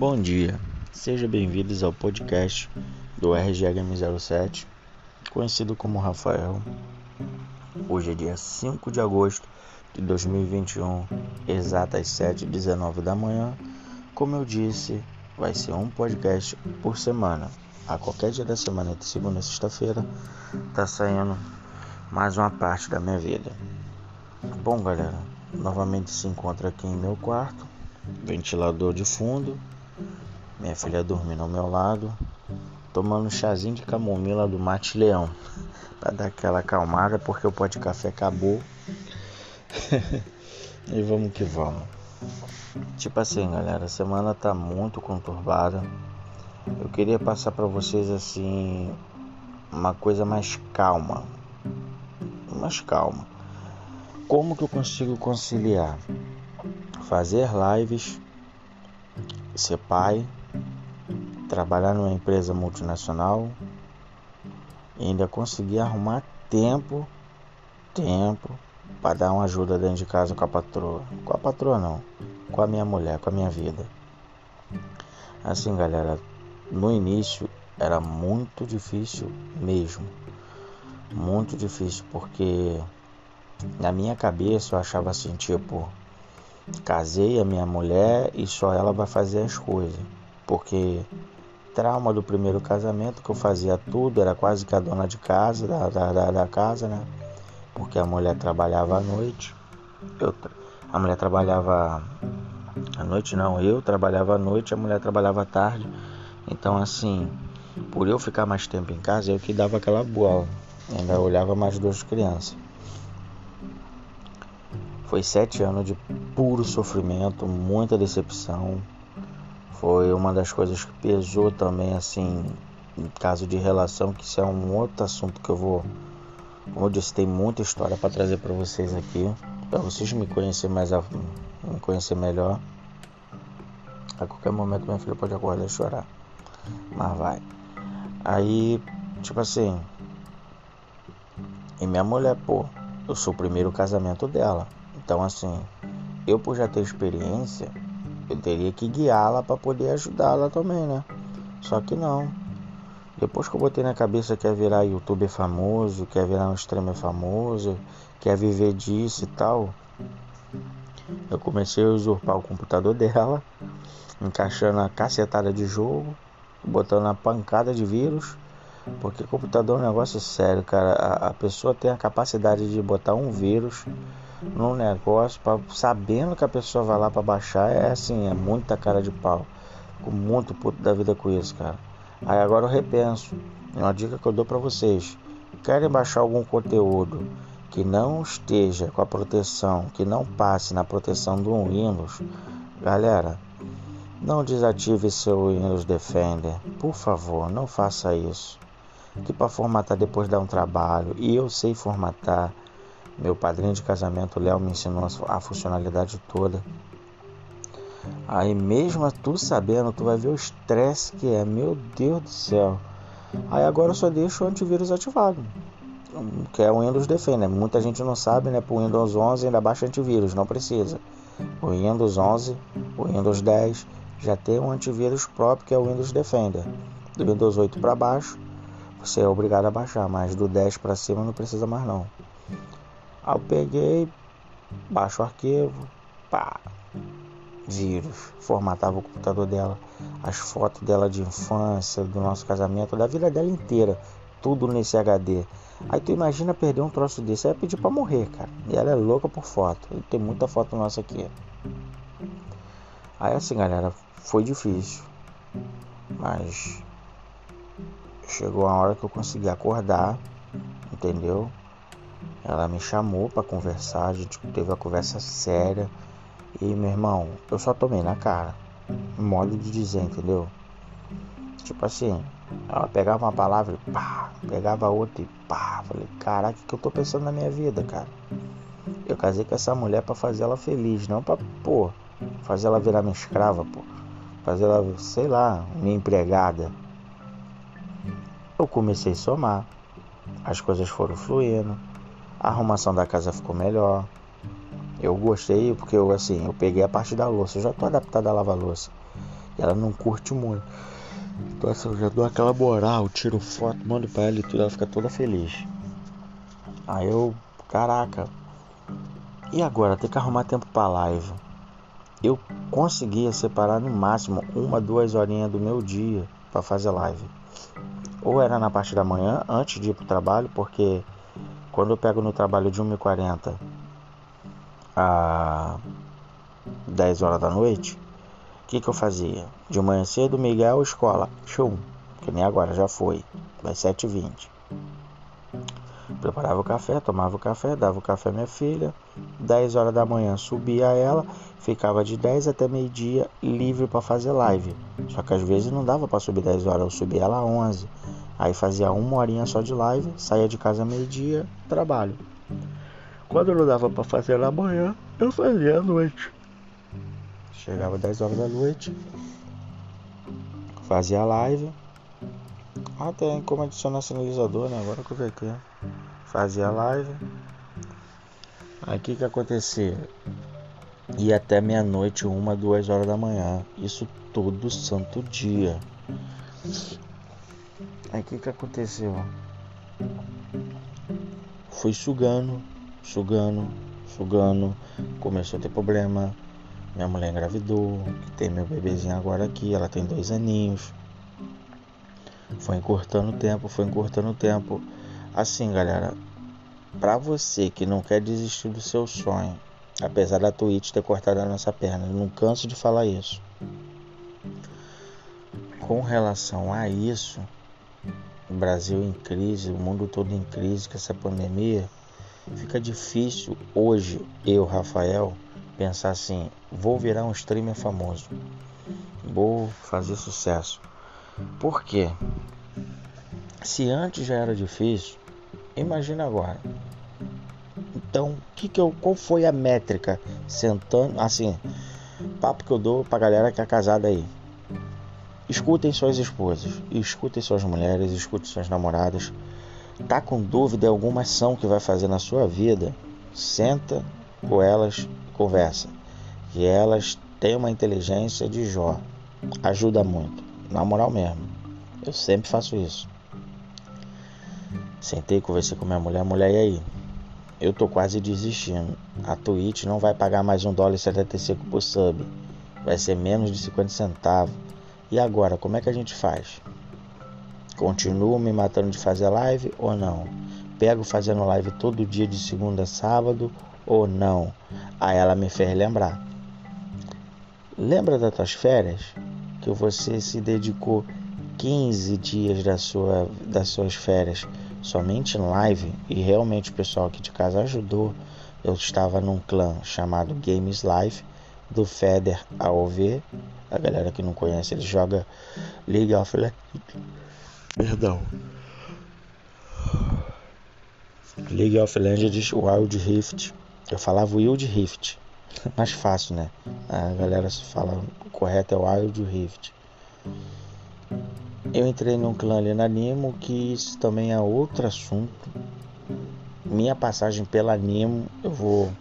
Bom dia, sejam bem-vindos ao podcast do RGHM07, conhecido como Rafael. Hoje é dia 5 de agosto de 2021, exatas 7h19 da manhã. Como eu disse, vai ser um podcast por semana. A qualquer dia da semana, de segunda a sexta-feira, tá saindo mais uma parte da minha vida. Bom, galera, novamente se encontra aqui em meu quarto, ventilador de fundo, minha filha dormindo ao meu lado, tomando um chazinho de camomila do mate leão, para dar aquela acalmada, porque o pó de café acabou. e vamos que vamos. Tipo assim, galera, a semana tá muito conturbada. Eu queria passar para vocês assim uma coisa mais calma, mais calma. Como que eu consigo conciliar fazer lives, ser pai, trabalhar numa empresa multinacional e ainda conseguir arrumar tempo, tempo para dar uma ajuda dentro de casa com a patroa. Com a patroa não, com a minha mulher, com a minha vida. Assim, galera, no início era muito difícil mesmo muito difícil, porque na minha cabeça eu achava assim, tipo, casei a minha mulher e só ela vai fazer as coisas. Porque trauma do primeiro casamento, que eu fazia tudo, era quase que a dona de casa, da, da, da casa, né? Porque a mulher trabalhava à noite. Eu, a mulher trabalhava à noite não, eu trabalhava à noite, a mulher trabalhava à tarde. Então assim, por eu ficar mais tempo em casa, eu que dava aquela boa Ainda olhava mais duas crianças. Foi sete anos de puro sofrimento, muita decepção. Foi uma das coisas que pesou também, assim, em caso de relação, que isso é um outro assunto que eu vou. Como eu disse, tem muita história para trazer para vocês aqui, para vocês me conhecer mais, a, me conhecer melhor. A qualquer momento minha filha pode acordar e chorar, mas vai. Aí, tipo assim, e minha mulher, pô, eu sou o primeiro casamento dela. Então, assim, eu por já ter experiência, eu teria que guiá-la para poder ajudá-la também, né? Só que não. Depois que eu botei na cabeça que quer virar youtuber famoso, quer virar um streamer famoso, quer viver disso e tal, eu comecei a usurpar o computador dela, encaixando a cacetada de jogo, botando a pancada de vírus porque computador é um negócio sério, cara. A, a pessoa tem a capacidade de botar um vírus num negócio, pra, sabendo que a pessoa vai lá para baixar, é assim, é muita cara de pau. Fico muito puto da vida com isso, cara. Aí agora eu repenso. É uma dica que eu dou para vocês. Querem baixar algum conteúdo que não esteja com a proteção, que não passe na proteção do Windows, galera, não desative seu Windows Defender. Por favor, não faça isso que para formatar depois dá um trabalho. E eu sei formatar. Meu padrinho de casamento, Léo, me ensinou a funcionalidade toda. Aí mesmo tu sabendo, tu vai ver o estresse que é. Meu Deus do céu. Aí agora eu só deixo o antivírus ativado. Que é o Windows Defender. Muita gente não sabe, né? Pro Windows 11 ainda baixa antivírus, não precisa. O Windows 11, o Windows 10 já tem um antivírus próprio que é o Windows Defender. Do Windows 8 para baixo você é obrigado a baixar, mas do 10 para cima não precisa mais não. Aí eu peguei, baixo o arquivo, pá, vírus, formatava o computador dela, as fotos dela de infância, do nosso casamento, da vida dela inteira, tudo nesse HD. Aí tu imagina perder um troço desse, aí pedir para morrer, cara. E ela é louca por foto, e tem muita foto nossa aqui. Aí assim, galera, foi difícil, mas Chegou a hora que eu consegui acordar, entendeu? Ela me chamou para conversar, a gente teve uma conversa séria. E meu irmão, eu só tomei na cara. Modo de dizer, entendeu? Tipo assim, ela pegava uma palavra e pá, pegava outra e pá. Falei, caraca, o que eu tô pensando na minha vida, cara? Eu casei com essa mulher para fazer ela feliz, não pra, pô, fazer ela virar minha escrava, pô. Fazer ela, sei lá, minha empregada eu comecei a somar, as coisas foram fluindo, a arrumação da casa ficou melhor. Eu gostei porque eu assim, eu peguei a parte da louça, eu já tô adaptado a lavar louça. ela não curte muito. Então assim, eu já dou aquela moral, tiro foto, mando pra ela e tudo, ela fica toda feliz. Aí eu, caraca. E agora, ter que arrumar tempo pra live. Eu conseguia separar no máximo uma, duas horinhas do meu dia para fazer live. Ou era na parte da manhã, antes de ir pro trabalho, porque quando eu pego no trabalho de 1h40 a 10 horas da noite, o que, que eu fazia? De manhã cedo, Miguel, escola, chum, que nem agora, já foi, vai 7h20. Preparava o café, tomava o café, dava o café à minha filha. 10 horas da manhã subia ela, ficava de 10 até meio-dia livre para fazer live. Só que às vezes não dava para subir 10 horas, eu subia ela 11. Aí fazia uma horinha só de live, saía de casa meio-dia, trabalho. Quando não dava para fazer na manhã, eu fazia à noite. Chegava 10 horas da noite, fazia live. Tem como adicionar sinalizador, né? Agora que eu vi aqui. Fazia live. Aí o que que acontecia? Ia até meia-noite, uma, duas horas da manhã. Isso todo santo dia. Aí o que que aconteceu? Fui sugando, sugando, sugando. Começou a ter problema. Minha mulher engravidou, que tem meu bebezinho agora aqui, ela tem dois aninhos. Foi encurtando o tempo, foi encurtando o tempo. Assim, galera, para você que não quer desistir do seu sonho, apesar da Twitch ter cortado a nossa perna, eu não canso de falar isso. Com relação a isso, o Brasil em crise, o mundo todo em crise com essa pandemia, fica difícil hoje eu, Rafael, pensar assim: vou virar um streamer famoso, vou fazer sucesso. Por quê? Se antes já era difícil, imagina agora. Então, que que eu, qual foi a métrica sentando assim? Papo que eu dou pra galera que é casada aí. Escutem suas esposas, escutem suas mulheres, escutem suas namoradas. Tá com dúvida em alguma ação que vai fazer na sua vida? Senta com elas, conversa. Que elas têm uma inteligência de Jó. Ajuda muito. Na moral mesmo. Eu sempre faço isso. Sentei, conversei com minha mulher. Mulher, e aí? Eu tô quase desistindo. A Twitch não vai pagar mais um dólar e 75 por sub. Vai ser menos de 50 centavos. E agora, como é que a gente faz? Continuo me matando de fazer live ou não? Pego fazendo live todo dia de segunda a sábado ou não? Aí ela me fez lembrar. Lembra das tuas férias? Que você se dedicou 15 dias da sua, das suas férias somente em live e realmente o pessoal aqui de casa ajudou. Eu estava num clã chamado Games Live do Feder AOV. A galera que não conhece, ele joga League of Legends. Perdão. League of Legends Wild Rift. Eu falava Wild Rift. Mais fácil, né? A galera fala o correto é Wild Rift. Eu entrei num clã ali na Nimo, que isso também é outro assunto. Minha passagem pela Nimo, eu vou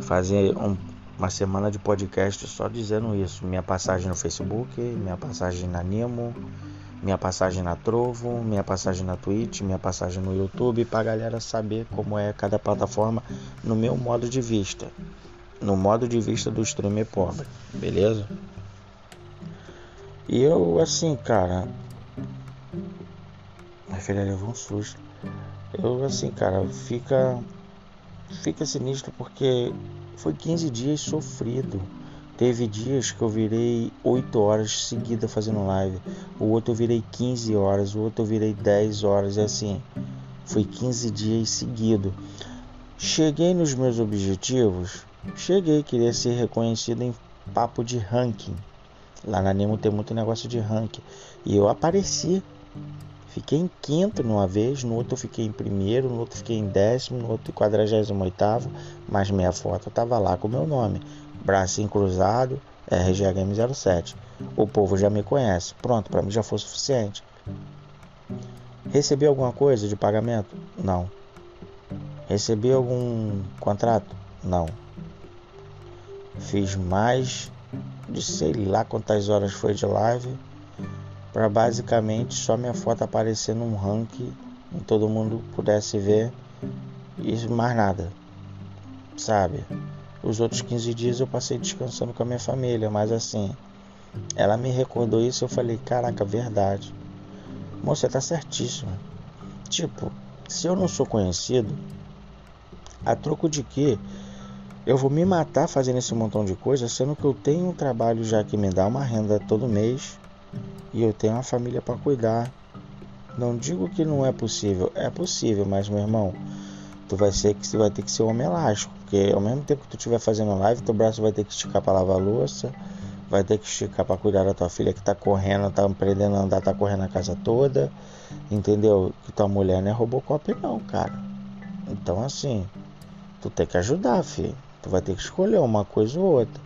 fazer um, uma semana de podcast só dizendo isso. Minha passagem no Facebook, minha passagem na Nimo, minha passagem na Trovo, minha passagem na Twitch, minha passagem no YouTube, pra galera saber como é cada plataforma no meu modo de vista. No modo de vista do streamer pobre, beleza? E eu, assim, cara. Minha filha levou um susto. Eu, assim, cara, fica. Fica sinistro porque foi 15 dias sofrido. Teve dias que eu virei 8 horas seguidas fazendo live. O outro eu virei 15 horas. O outro eu virei 10 horas. E assim, foi 15 dias seguidos. Cheguei nos meus objetivos. Cheguei, queria ser reconhecido em papo de ranking. Lá na Nemo tem muito negócio de ranking. E eu apareci. Fiquei em quinto numa vez, no outro fiquei em primeiro, no outro fiquei em décimo, no outro quadragésimo oitavo, mas minha foto tava lá com o meu nome. Bracinho cruzado, RG Game 07. O povo já me conhece. Pronto, para mim já foi suficiente. Recebi alguma coisa de pagamento? Não. Recebi algum contrato? Não. Fiz mais de sei lá quantas horas foi de live para basicamente só minha foto aparecer num ranking e todo mundo pudesse ver e mais nada, sabe? Os outros 15 dias eu passei descansando com a minha família, mas assim, ela me recordou isso e eu falei: caraca, verdade. Moça, tá certíssimo. Tipo, se eu não sou conhecido, a troco de que eu vou me matar fazendo esse montão de coisa, sendo que eu tenho um trabalho já que me dá uma renda todo mês e eu tenho uma família para cuidar. Não digo que não é possível, é possível, mas meu irmão, tu vai ser que vai ter que ser homem elástico, porque ao mesmo tempo que tu estiver fazendo live, teu braço vai ter que esticar para lavar louça, vai ter que esticar para cuidar da tua filha que tá correndo, tá aprendendo a andar, tá correndo a casa toda, entendeu? Que tua mulher não é Robocop não, cara. Então assim, tu tem que ajudar, filho. Tu vai ter que escolher uma coisa ou outra.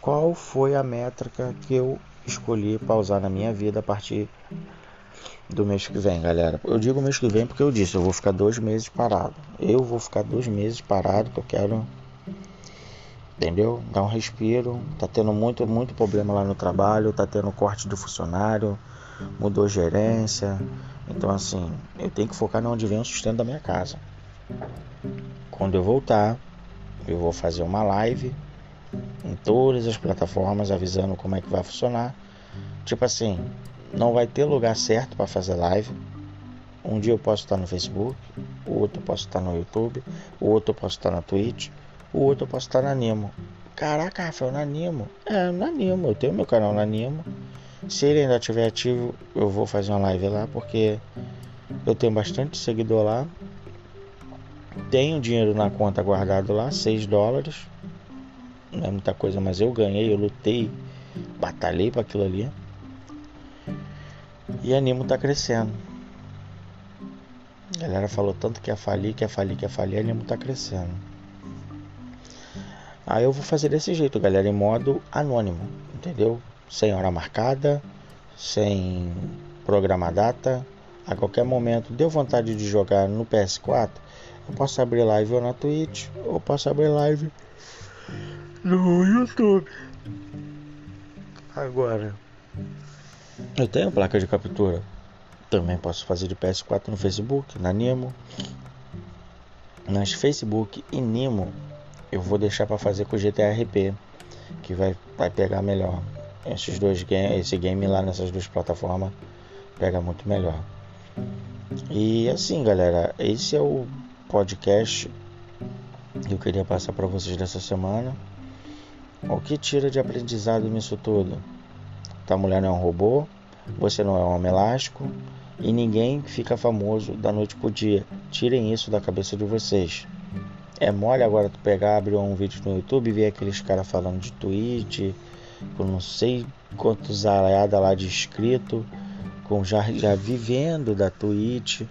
Qual foi a métrica que eu escolhi para usar na minha vida a partir do mês que vem, galera? Eu digo mês que vem porque eu disse, eu vou ficar dois meses parado. Eu vou ficar dois meses parado que eu quero entendeu? Dar um respiro. Tá tendo muito, muito problema lá no trabalho, tá tendo corte do funcionário, mudou gerência. Então assim, eu tenho que focar onde vem o sustento da minha casa. Quando eu voltar, eu vou fazer uma live em todas as plataformas avisando como é que vai funcionar. Tipo assim, não vai ter lugar certo para fazer live. Um dia eu posso estar no Facebook, o outro eu posso estar no YouTube, o outro eu posso estar na Twitch, o outro eu posso estar na Nimo. Caraca, Rafael, na Nimo. É, na Nimo. Eu tenho meu canal na Nimo. Se ele ainda estiver ativo, eu vou fazer uma live lá, porque eu tenho bastante seguidor lá. Tenho dinheiro na conta guardado lá, 6 dólares. Não é muita coisa, mas eu ganhei, eu lutei, batalhei para aquilo ali. E a Nimo tá crescendo. A galera falou tanto que ia falir, que ia falir, que ia falir, a Nimo tá crescendo. Aí eu vou fazer desse jeito, galera, em modo anônimo, entendeu? Sem hora marcada, sem programar data. A qualquer momento deu vontade de jogar no PS4, eu posso abrir live ou na Twitch, ou posso abrir live no YouTube. Agora, eu tenho placa de captura. Também posso fazer de PS4 no Facebook, na Nemo. Nas Facebook e Nemo, eu vou deixar para fazer com o GTRP, que vai, vai pegar melhor. Esses dois games, esse game lá nessas duas plataformas pega muito melhor. E assim, galera, esse é o podcast eu queria passar para vocês dessa semana. O que tira de aprendizado nisso tudo? Tua mulher não é um robô, você não é um homem elástico e ninguém fica famoso da noite pro dia. Tirem isso da cabeça de vocês. É mole agora tu pegar, abrir um vídeo no YouTube e ver aqueles caras falando de Twitch, com não sei quantos araiada lá de inscrito, com já, já vivendo da Twitch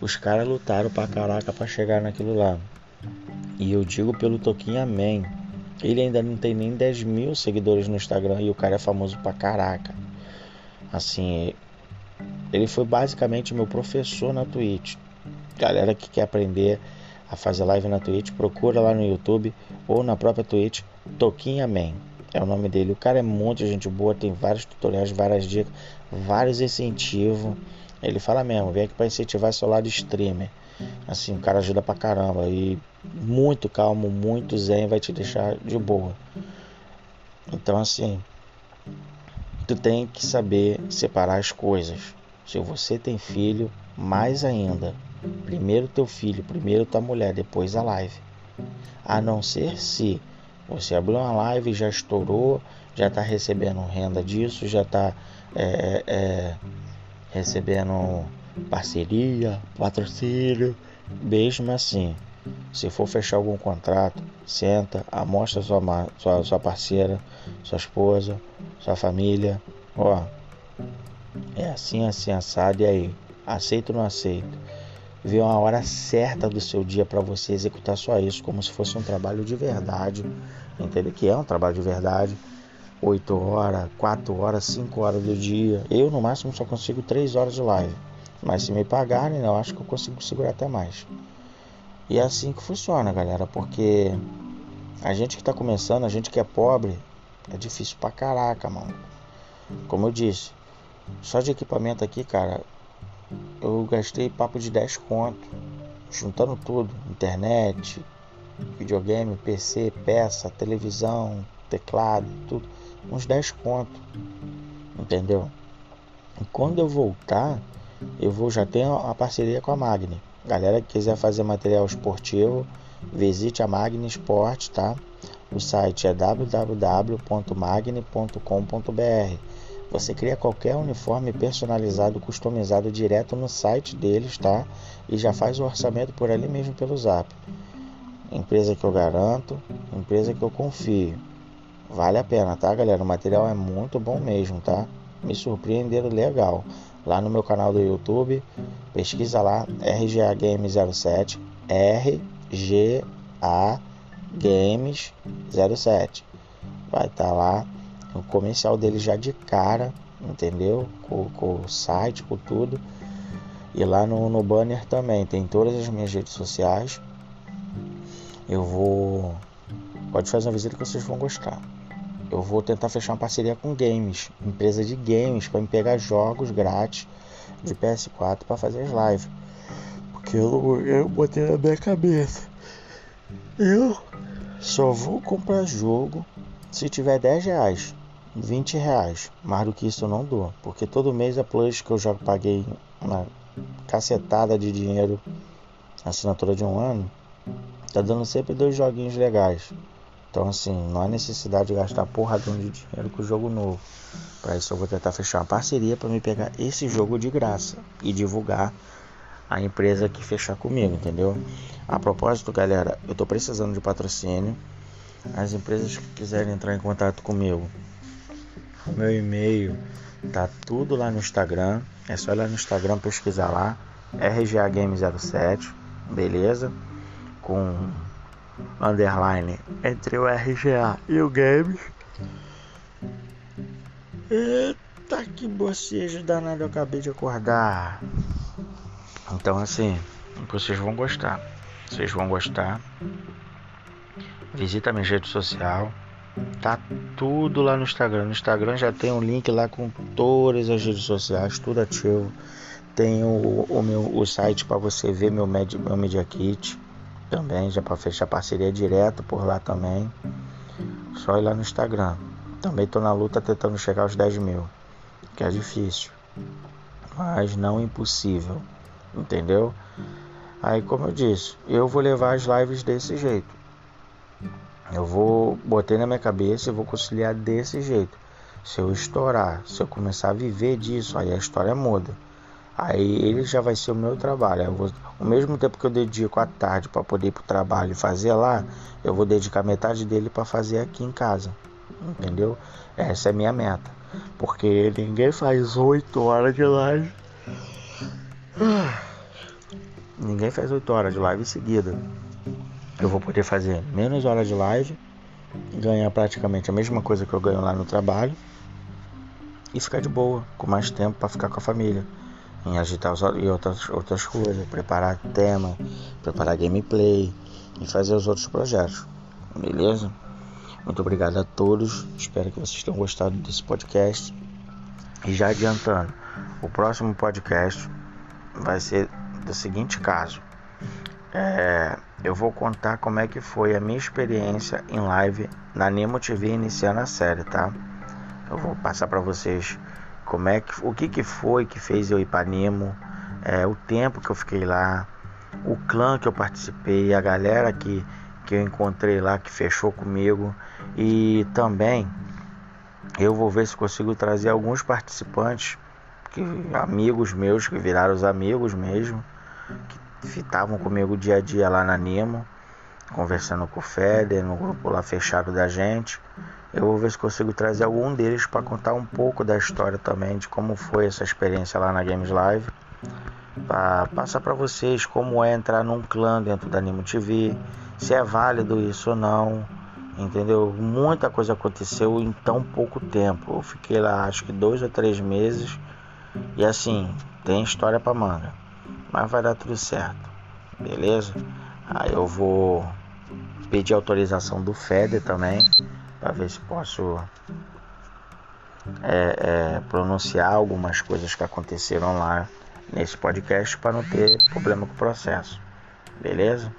os caras lutaram pra caraca pra chegar naquilo lá. E eu digo pelo Toquinho Amém. Ele ainda não tem nem 10 mil seguidores no Instagram e o cara é famoso pra caraca. Assim, ele foi basicamente meu professor na Twitch. Galera que quer aprender a fazer live na Twitch, procura lá no YouTube ou na própria Twitch, Toquinho Amém. É o nome dele. O cara é muito gente boa, tem vários tutoriais, várias dicas, vários incentivos. Ele fala mesmo, vem aqui para incentivar seu lado streamer. Assim, o cara ajuda pra caramba e muito calmo, muito zen, vai te deixar de boa. Então, assim, tu tem que saber separar as coisas. Se você tem filho, mais ainda. Primeiro teu filho, primeiro tua mulher, depois a live. A não ser se você abriu uma live, já estourou, já está recebendo renda disso, já está é, é, recebendo parceria, patrocínio, mesmo assim. Se for fechar algum contrato, senta, amostra sua, sua, sua parceira, sua esposa, sua família. Ó, é assim, assim, assado, e aí? Aceito ou não aceito? Vê uma hora certa do seu dia para você executar só isso, como se fosse um trabalho de verdade. Entendeu? Que é um trabalho de verdade 8 horas, 4 horas, 5 horas do dia. Eu no máximo só consigo 3 horas de live. Mas se me pagarem, eu acho que eu consigo segurar até mais. E é assim que funciona, galera, porque a gente que está começando, a gente que é pobre, É difícil pra caraca, mano. Como eu disse, só de equipamento aqui, cara, eu gastei papo de 10 conto. Juntando tudo, internet, videogame, PC, peça, televisão, teclado, tudo. Uns 10 conto. Entendeu? E quando eu voltar, eu vou já ter a parceria com a Magni. Galera que quiser fazer material esportivo, visite a Magni Sport, tá? O site é www.magni.com.br. Você cria qualquer uniforme personalizado, customizado direto no site deles, tá? E já faz o orçamento por ali mesmo pelo Zap. Empresa que eu garanto, empresa que eu confio. Vale a pena, tá, galera? O material é muito bom mesmo, tá? Me surpreenderam legal. Lá no meu canal do YouTube, pesquisa lá RGA Games 07, RGA Games 07. Vai estar tá lá o comercial dele já de cara, entendeu? Com, com o site, com tudo. E lá no, no banner também tem todas as minhas redes sociais. Eu vou. Pode fazer uma visita que vocês vão gostar. Eu vou tentar fechar uma parceria com games, empresa de games, para me pegar jogos grátis de PS4 para fazer as lives. Porque eu, eu botei na minha cabeça. Eu só vou comprar jogo se tiver 10 reais. 20 reais. Mais do que isso eu não dou. Porque todo mês a Plus que eu já paguei uma cacetada de dinheiro, assinatura de um ano, tá dando sempre dois joguinhos legais. Então assim, não há necessidade de gastar porradão de dinheiro com o jogo novo. Para isso eu vou tentar fechar uma parceria para me pegar esse jogo de graça e divulgar a empresa que fechar comigo, entendeu? A propósito, galera, eu tô precisando de patrocínio. As empresas que quiserem entrar em contato comigo, meu e-mail tá tudo lá no Instagram. É só ir lá no Instagram pesquisar lá. RGA Game 07, beleza? Com underline entre o RGA e o Games. Eita, que bocejo danado, eu acabei de acordar. Então, assim, vocês vão gostar. Vocês vão gostar. Visita minha rede social. Tá tudo lá no Instagram. No Instagram já tem um link lá com todas as redes sociais, tudo ativo. Tem o, o meu o site para você ver meu, med, meu Media Kit também, já para fechar parceria direto por lá também. Só ir lá no Instagram. Também tô na luta tentando chegar aos 10 mil, que é difícil, mas não impossível, entendeu? Aí, como eu disse, eu vou levar as lives desse jeito. Eu vou botei na minha cabeça e vou conciliar desse jeito. Se eu estourar, se eu começar a viver disso, aí a história muda. Aí ele já vai ser o meu trabalho. Vou, o mesmo tempo que eu dedico à tarde para poder ir para o trabalho e fazer lá, eu vou dedicar metade dele para fazer aqui em casa. Entendeu? Essa é a minha meta. Porque ninguém faz 8 horas de live. Ninguém faz 8 horas de live em seguida eu vou poder fazer menos horas de live, ganhar praticamente a mesma coisa que eu ganho lá no trabalho e ficar de boa, com mais tempo para ficar com a família, em agitar os, e outras, outras coisas, preparar tema, preparar gameplay e fazer os outros projetos, beleza? Muito obrigado a todos, espero que vocês tenham gostado desse podcast. E já adiantando, o próximo podcast vai ser do seguinte caso. É, eu vou contar como é que foi a minha experiência em live na Nemo TV iniciando a série, tá? Eu vou passar para vocês como é que, o que, que foi que fez eu ir para Nemo, é, o tempo que eu fiquei lá, o clã que eu participei, a galera que, que eu encontrei lá que fechou comigo. E também eu vou ver se consigo trazer alguns participantes, que, amigos meus que viraram os amigos mesmo, que estavam comigo dia a dia lá na Nimo, conversando com o Feder, no grupo lá fechado da gente. Eu vou ver se consigo trazer algum deles para contar um pouco da história também, de como foi essa experiência lá na Games Live. Para passar para vocês como é entrar num clã dentro da Nimo TV, se é válido isso ou não, entendeu? Muita coisa aconteceu em tão pouco tempo. Eu fiquei lá acho que dois ou três meses e assim, tem história para manga mas vai dar tudo certo, beleza? Aí eu vou pedir autorização do FEDER também para ver se posso é, é, pronunciar algumas coisas que aconteceram lá nesse podcast para não ter problema com o processo. Beleza?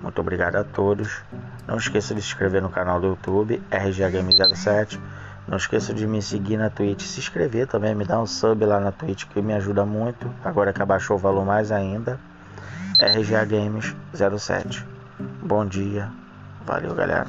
Muito obrigado a todos. Não esqueça de se inscrever no canal do YouTube RGGame07. Não esqueça de me seguir na Twitch, se inscrever também, me dá um sub lá na Twitch que me ajuda muito. Agora que abaixou o valor mais ainda. RGA Games 07. Bom dia. Valeu, galera.